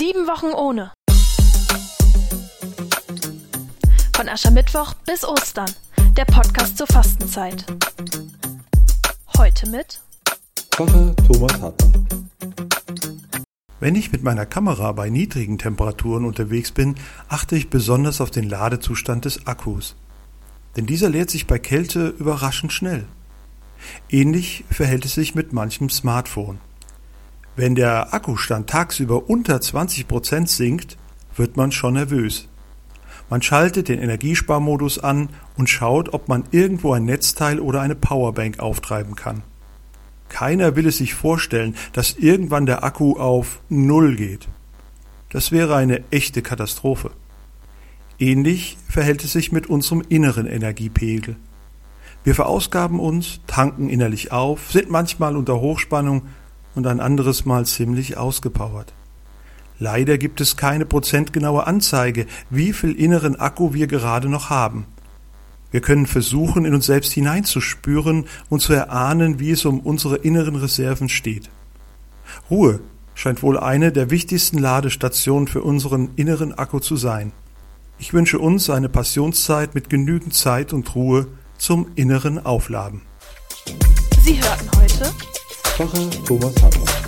Sieben Wochen ohne. Von Aschermittwoch bis Ostern. Der Podcast zur Fastenzeit. Heute mit Pfarrer Thomas Hartmann. Wenn ich mit meiner Kamera bei niedrigen Temperaturen unterwegs bin, achte ich besonders auf den Ladezustand des Akkus. Denn dieser leert sich bei Kälte überraschend schnell. Ähnlich verhält es sich mit manchem Smartphone. Wenn der Akkustand tagsüber unter 20 Prozent sinkt, wird man schon nervös. Man schaltet den Energiesparmodus an und schaut, ob man irgendwo ein Netzteil oder eine Powerbank auftreiben kann. Keiner will es sich vorstellen, dass irgendwann der Akku auf Null geht. Das wäre eine echte Katastrophe. Ähnlich verhält es sich mit unserem inneren Energiepegel. Wir verausgaben uns, tanken innerlich auf, sind manchmal unter Hochspannung und ein anderes Mal ziemlich ausgepowert. Leider gibt es keine prozentgenaue Anzeige, wie viel inneren Akku wir gerade noch haben. Wir können versuchen, in uns selbst hineinzuspüren und zu erahnen, wie es um unsere inneren Reserven steht. Ruhe scheint wohl eine der wichtigsten Ladestationen für unseren inneren Akku zu sein. Ich wünsche uns eine Passionszeit mit genügend Zeit und Ruhe zum inneren Aufladen. Sie hörten heute Pfarrer Thomas Hartmann.